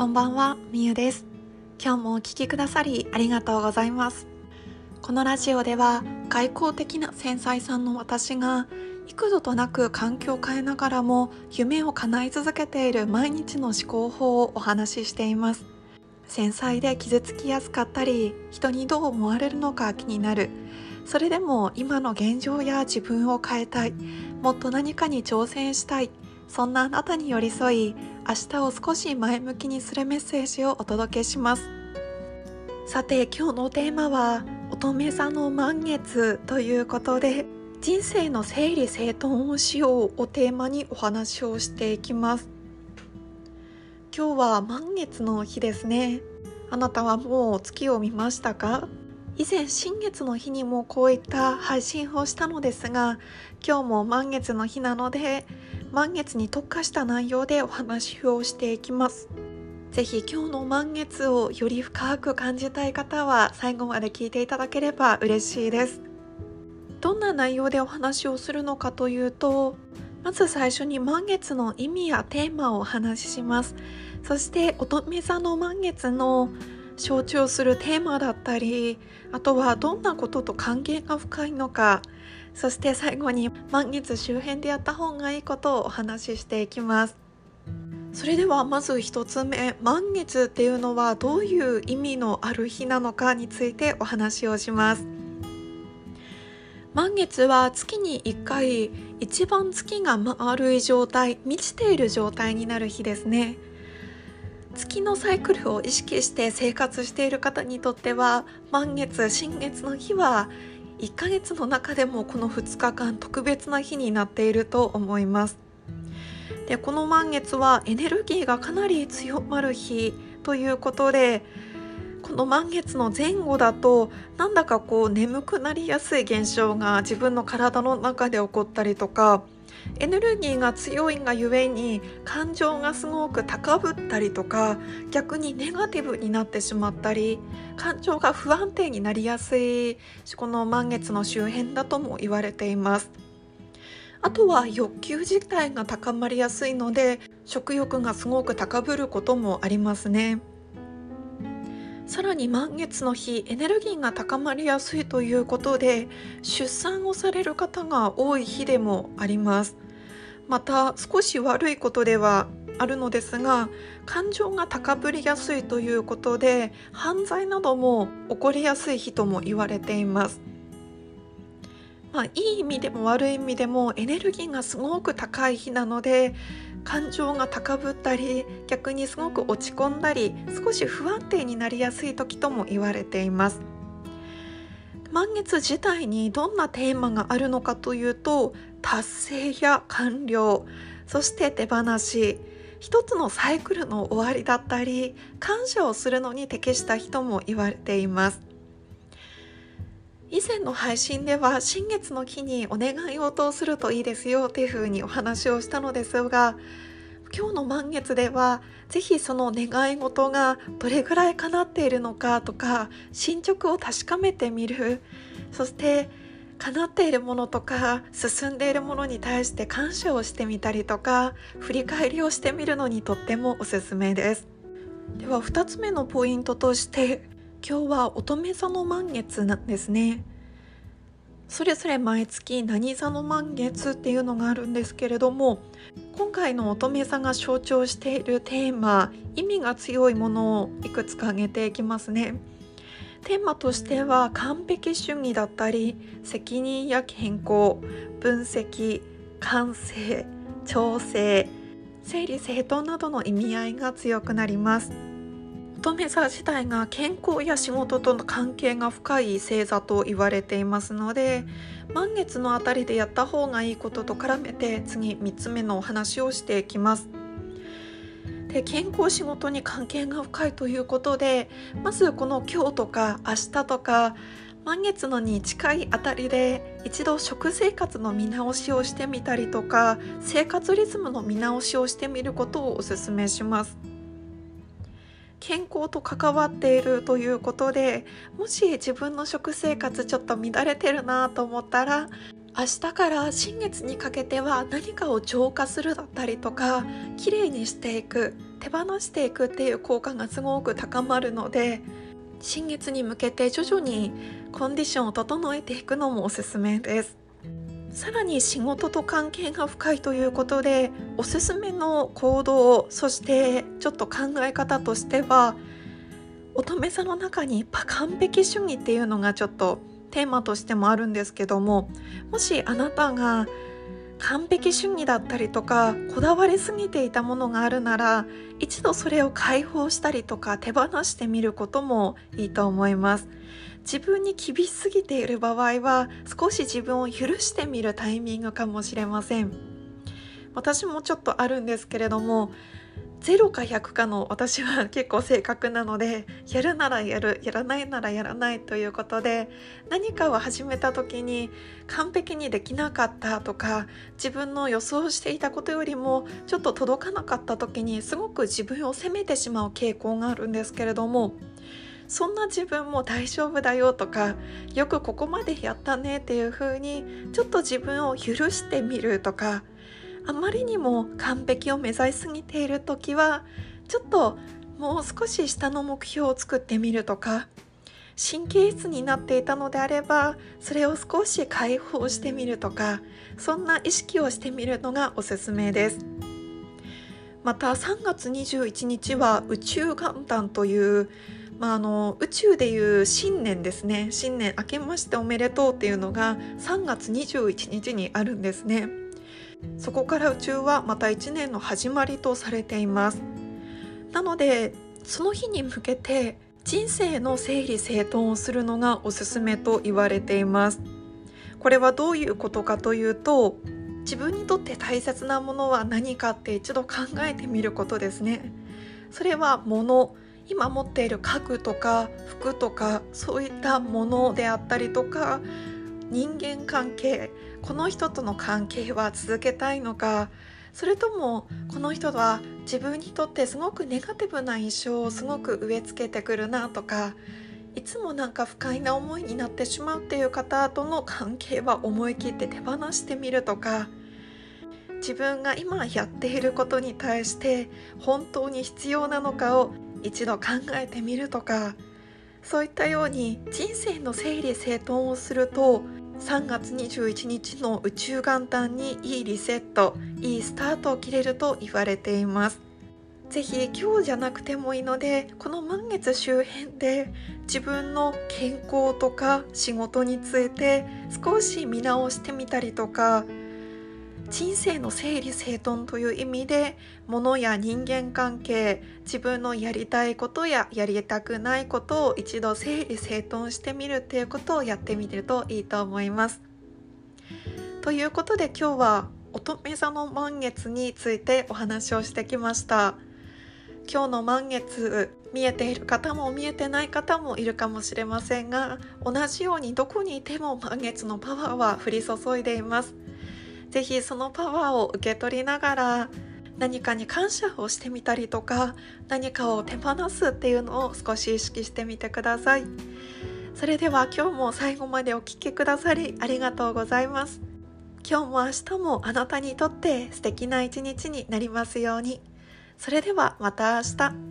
こんばんは、みゆです。今日もお聴きくださりありがとうございます。このラジオでは外交的な繊細さんの私が幾度となく環境を変えながらも夢を叶え続けている毎日の思考法をお話ししています。繊細で傷つきやすかったり人にどう思われるのか気になるそれでも今の現状や自分を変えたいもっと何かに挑戦したいそんなあなたに寄り添い明日を少し前向きにするメッセージをお届けします。さて今日のテーマは乙女座の満月ということで人生の整理整頓をしようをテーマにお話をしていきます。今日は満月の日ですね。あなたはもう月を見ましたか？以前新月の日にもこういった配信をしたのですが今日も満月の日なので満月に特化した内容でお話をしていきます。ぜひ今日の満月をより深く感じたい方は最後まで聞いていただければ嬉しいです。どんな内容でお話をするのかというとまず最初に満月の意味やテーマをお話しします。そして乙女座の満月の象徴するテーマだったりあとはどんなことと関係が深いのかそして最後に満月周辺でやった方がいいことをお話ししていきます。それではまず1つ目満月っていうのはどういう意味のある日なのかについてお話をします。満月は月に1回一番月が丸い状態満ちている状態になる日ですね。月のサイクルを意識して生活している方にとっては満月新月の日は1ヶ月の中でもこの2日間特別な日になっていると思います。でこの満月はエネルギーがかなり強まる日ということでこの満月の前後だとなんだかこう眠くなりやすい現象が自分の体の中で起こったりとかエネルギーが強いがゆえに感情がすごく高ぶったりとか逆にネガティブになってしまったり感情が不安定になりやすいこの満月の周辺だとも言われています。あとは欲求自体が高まりやすいので食欲がすごく高ぶることもありますね。さらに満月の日エネルギーが高まりやすいということで出産をされる方が多い日でもあります。また少し悪いことではあるのですが感情が高ぶりやすいということで犯罪なども起こりやすい日とも言われています。まあ、いい意味でも悪い意味でもエネルギーがすごく高い日なので感情が高ぶったり逆にすごく落ち込んだり少し不安定になりやすい時とも言われています。満月自体にどんなテーマがあるのかというと達成や完了そして手放し一つのサイクルの終わりだったり感謝をするのに適した人も言われています。以前の配信では新月の日にお願い事をするといいですよっていうふうにお話をしたのですが今日の満月では是非その願い事がどれぐらい叶っているのかとか進捗を確かめてみる。そして叶っているものとか進んでいるものに対して感謝をしてみたりとか振り返りをしてみるのにとってもおすすめです。では2つ目のポイントとして今日は乙女座の満月なんですね。それぞれ毎月何座の満月っていうのがあるんですけれども今回の乙女座が象徴しているテーマ意味が強いものをいくつか挙げていきますね。テーマとしては完璧主義だったり責任や健康分析完成調整整理整頓などの意味合いが強くなります。乙女座自体が健康や仕事との関係が深い星座と言われていますので満月のあたりでやった方がいいことと絡めて次3つ目のお話をしていきます。で健康仕事に関係が深いということでまずこの今日とか明日とか満月のに近いあたりで一度食生活の見直しをしてみたりとか生活リズムの見直しをしてみることをおすすめします。健康と関わっているということでもし自分の食生活ちょっと乱れてるなと思ったら明日から新月にかけては何かを浄化するだったりとかきれいにしていく手放していくっていう効果がすごく高まるので新月に向けて徐々にコンディションを整えていくのもおすすめです。さらに仕事と関係が深いということでおすすめの行動そしてちょっと考え方としては乙女座の中に完璧主義っていうのがちょっとテーマとしてもあるんですけどももしあなたが完璧主義だったりとかこだわりすぎていたものがあるなら一度それを解放したりとか手放してみることもいいと思います。自分に厳しすぎている場合は少し自分を許してみるタイミングかもしれません。私もちょっとあるんですけれども0か100かの私は結構正確なのでやるならやるやらないならやらないということで何かを始めた時に完璧にできなかったとか自分の予想していたことよりもちょっと届かなかった時にすごく自分を責めてしまう傾向があるんですけれどもそんな自分も大丈夫だよとかよくここまでやったねっていう風にちょっと自分を許してみるとかあまりにも完璧を目指しすぎている時はちょっともう少し下の目標を作ってみるとか神経質になっていたのであればそれを少し解放してみるとかそんな意識をしてみるのがおすすめです。また3月21日は宇宙元旦というまあ、あの宇宙でいう新年ですね。新年明けましておめでとうっていうのが3月21日にあるんですね。そこから宇宙はまた1年の始まりとされています。なのでその日に向けて人生の整理整頓をするのがおすすめと言われています。これはどういうことかというと自分にとって大切なものは何かって一度考えてみることですね。それは物今持っている家具とか服とかそういったものであったりとか人間関係この人との関係は続けたいのか？それともこの人は自分にとってすごくネガティブな印象をすごく植え付けてくるなとか？いつもなんか不快な思いになってしまうっていう方との関係は思い切って手放してみるとか？自分が今やっていることに対して本当に必要なのかを一度考えてみるとか？そういったように人生の整理整頓をすると3月21日の宇宙元旦にいいリセットいいスタートを切れると言われています。ぜひ今日じゃなくてもいいのでこの満月周辺で自分の健康とか仕事について少し見直してみたりとか人生の整理整頓という意味で物や人間関係自分のやりたいことややりたくないことを一度整理整頓してみるっていうことをやってみるといいと思います。ということで今日は乙女座の満月についてお話をしてきました。今日の満月見えている方も見えてない方もいるかもしれませんが同じようにどこにいても満月のパワーは降り注いでいます。ぜひそのパワーを受け取りながら何かに感謝をしてみたりとか何かを手放すっていうのを少し意識してみてください。それでは今日も最後までお聴きくださりありがとうございます。今日も明日もあなたにとって素敵な一日になりますように。それではまた明日。